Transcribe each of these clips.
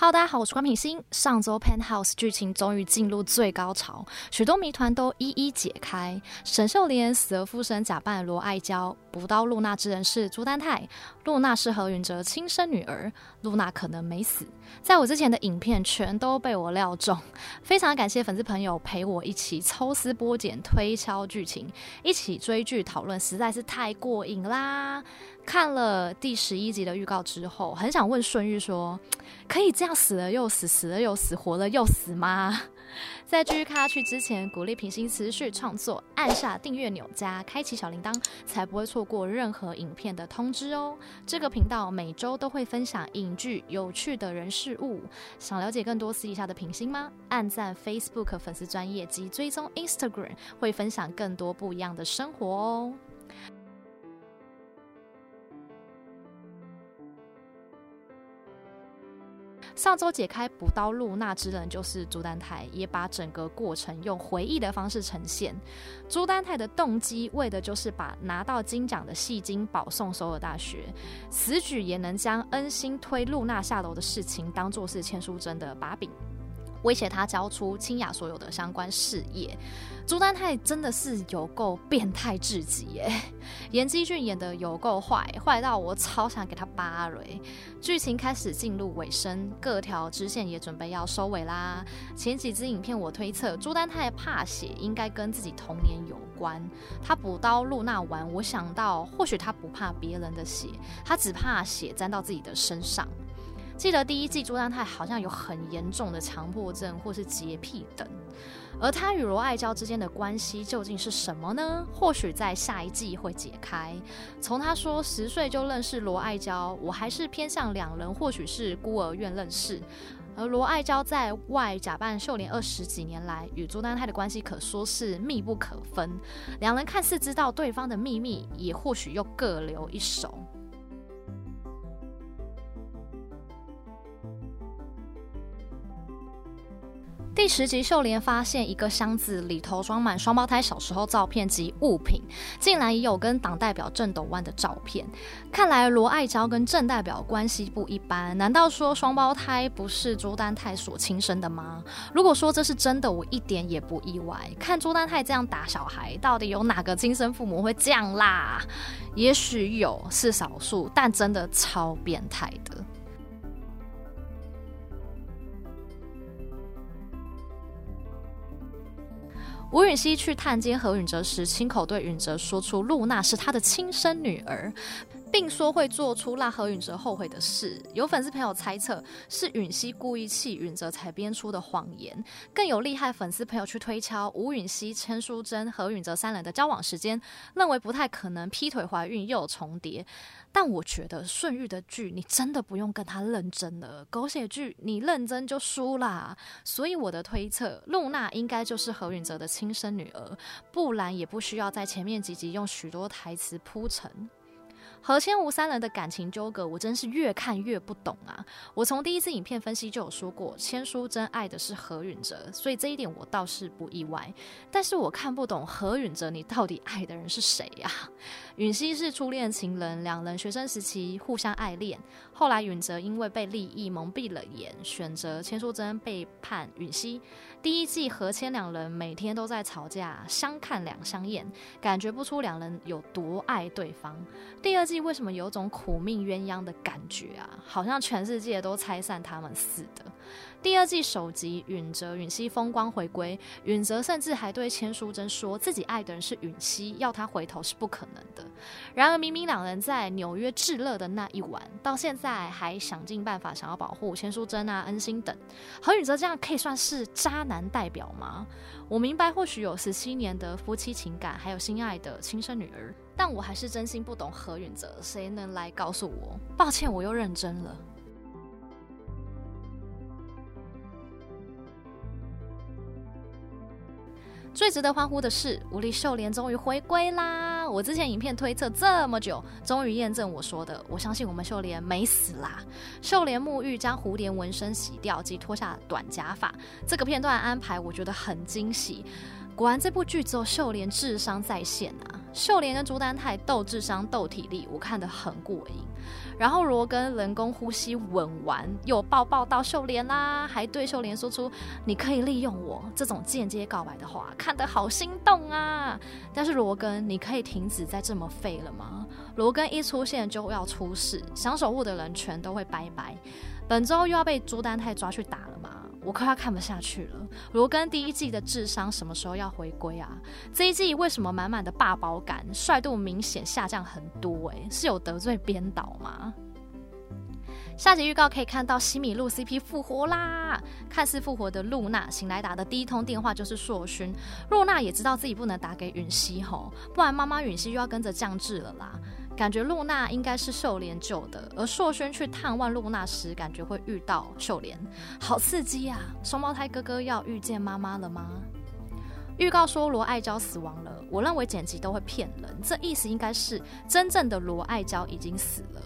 Hello，大家好，我是关品心。上周《Penthouse》剧情终于进入最高潮，许多谜团都一一解开。沈秀莲死而复生，假扮罗爱娇，捕刀露娜之人是朱丹泰，露娜是何云哲亲生女儿，露娜可能没死。在我之前的影片全都被我料中，非常感谢粉丝朋友陪我一起抽丝剥茧、推敲剧情，一起追剧讨论，实在是太过瘾啦！看了第十一集的预告之后，很想问顺玉说：“ 可以这样死了又死，死了又死，活了又死吗？” 在继续看下去之前，鼓励品心持续创作，按下订阅钮加开启小铃铛，才不会错过任何影片的通知哦。这个频道每周都会分享影剧有趣的人事物，想了解更多私底下的品心吗？按赞 Facebook 粉丝专页及追踪 Instagram，会分享更多不一样的生活哦。上周解开补刀露娜之人就是朱丹泰，也把整个过程用回忆的方式呈现。朱丹泰的动机为的就是把拿到金奖的戏精保送首尔大学，此举也能将恩星推露娜下楼的事情当做是千书真的把柄。威胁他交出清雅所有的相关事业，朱丹泰真的是有够变态至极耶！严基俊演的有够坏，坏到我超想给他巴雷。剧情开始进入尾声，各条支线也准备要收尾啦。前几支影片我推测朱丹泰怕血，应该跟自己童年有关。他捕刀露娜完，我想到或许他不怕别人的血，他只怕血沾到自己的身上。记得第一季朱丹泰好像有很严重的强迫症或是洁癖等，而他与罗爱娇之间的关系究竟是什么呢？或许在下一季会解开。从他说十岁就认识罗爱娇，我还是偏向两人或许是孤儿院认识，而罗爱娇在外假扮秀莲二十几年来，与朱丹泰的关系可说是密不可分。两人看似知道对方的秘密，也或许又各留一手。十集，秀莲发现一个箱子里头装满双胞胎小时候照片及物品，竟然也有跟党代表郑斗万的照片。看来罗爱娇跟郑代表关系不一般，难道说双胞胎不是朱丹泰所亲生的吗？如果说这是真的，我一点也不意外。看朱丹泰这样打小孩，到底有哪个亲生父母会这样啦？也许有，是少数，但真的超变态的。吴允熙去探监何允哲时，亲口对允哲说出露娜是他的亲生女儿，并说会做出让何允哲后悔的事。有粉丝朋友猜测是允熙故意气允哲才编出的谎言，更有厉害粉丝朋友去推敲吴允熙、千书真、何允哲三人的交往时间，认为不太可能劈腿怀孕又重叠。但我觉得顺玉的剧，你真的不用跟他认真了。狗血剧，你认真就输啦。所以我的推测，露娜应该就是何允哲的亲生女儿，不然也不需要在前面几集用许多台词铺陈。何千吴三人的感情纠葛，我真是越看越不懂啊！我从第一次影片分析就有说过，千书真爱的是何允哲，所以这一点我倒是不意外。但是我看不懂何允哲，你到底爱的人是谁呀？允熙是初恋情人，两人学生时期互相爱恋，后来允哲因为被利益蒙蔽了眼，选择千书真背叛允熙。第一季何千两人每天都在吵架，相看两相厌，感觉不出两人有多爱对方。第二季为什么有种苦命鸳鸯的感觉啊？好像全世界都拆散他们似的。第二季首集，允哲、允熙风光回归，允哲甚至还对千书真说自己爱的人是允熙，要他回头是不可能的。然而，明明两人在纽约炙热的那一晚，到现在还想尽办法想要保护千书真啊、恩星等。何允哲这样可以算是渣男代表吗？我明白，或许有十七年的夫妻情感，还有心爱的亲生女儿，但我还是真心不懂何允谁能来告诉我？抱歉，我又认真了。最值得欢呼的是，吴丽秀莲终于回归啦！我之前影片推测这么久，终于验证我说的。我相信我们秀莲没死啦！秀莲沐浴将蝴蝶纹身洗掉及脱下短假发，这个片段安排我觉得很惊喜。果然这部剧只有秀莲智商在线啊！秀莲跟朱丹泰斗智商斗体力，我看得很过瘾。然后罗根人工呼吸吻完，又抱抱到秀莲啦，还对秀莲说出“你可以利用我”这种间接告白的话，看得好心动啊！但是罗根，你可以停止再这么废了吗？罗根一出现就要出事，想守护的人全都会拜拜。本周又要被朱丹泰抓去打了？我快要看不下去了。罗根第一季的智商什么时候要回归啊？这一季为什么满满的霸宝感，帅度明显下降很多？诶，是有得罪编导吗？下集预告可以看到西米露 CP 复活啦！看似复活的露娜醒来打的第一通电话就是硕勋，露娜也知道自己不能打给允熙吼，不然妈妈允熙又要跟着降智了啦。感觉露娜应该是秀莲救的，而硕轩去探望露娜时，感觉会遇到秀莲，好刺激啊！双胞胎哥哥要遇见妈妈了吗？预告说罗爱娇死亡了，我认为剪辑都会骗人，这意思应该是真正的罗爱娇已经死了。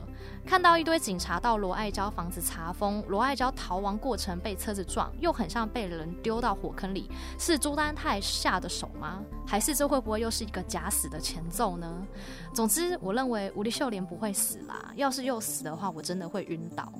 看到一堆警察到罗爱娇房子查封，罗爱娇逃亡过程被车子撞，又很像被人丢到火坑里，是朱丹泰下的手吗？还是这会不会又是一个假死的前奏呢？总之，我认为吴丽秀莲不会死啦，要是又死的话，我真的会晕倒。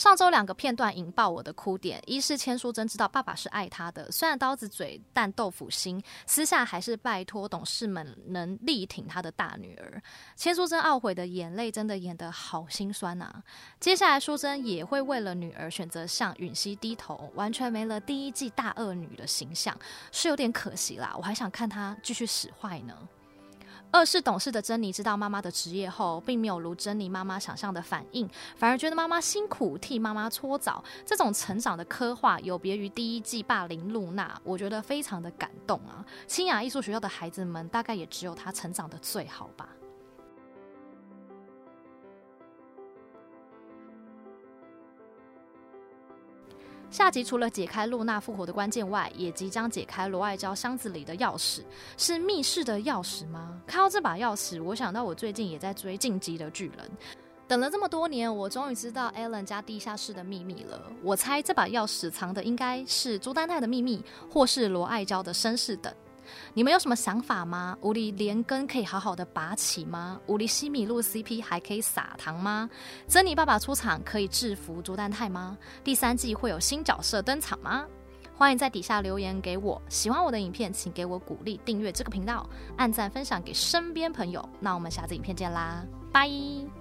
上周两个片段引爆我的哭点，一是千书珍知道爸爸是爱她的，虽然刀子嘴但豆腐心，私下还是拜托董事们能力挺她的大女儿。千书珍懊悔的眼泪真的演得好心酸啊！接下来书真也会为了女儿选择向允熙低头，完全没了第一季大恶女的形象，是有点可惜啦。我还想看她继续使坏呢。二是懂事的珍妮知道妈妈的职业后，并没有如珍妮妈妈想象的反应，反而觉得妈妈辛苦，替妈妈搓澡。这种成长的刻画有别于第一季霸凌露娜，我觉得非常的感动啊！清雅艺术学校的孩子们，大概也只有她成长的最好吧。下集除了解开露娜复活的关键外，也即将解开罗爱娇箱子里的钥匙，是密室的钥匙吗？看到这把钥匙，我想到我最近也在追《进击的巨人》，等了这么多年，我终于知道艾伦家地下室的秘密了。我猜这把钥匙藏的应该是朱丹泰的秘密，或是罗爱娇的身世等。你们有什么想法吗？吴丽连根可以好好的拔起吗？吴丽西米露 CP 还可以撒糖吗？珍妮爸爸出场可以制服朱丹泰吗？第三季会有新角色登场吗？欢迎在底下留言给我。喜欢我的影片，请给我鼓励，订阅这个频道，按赞分享给身边朋友。那我们下次影片见啦，拜。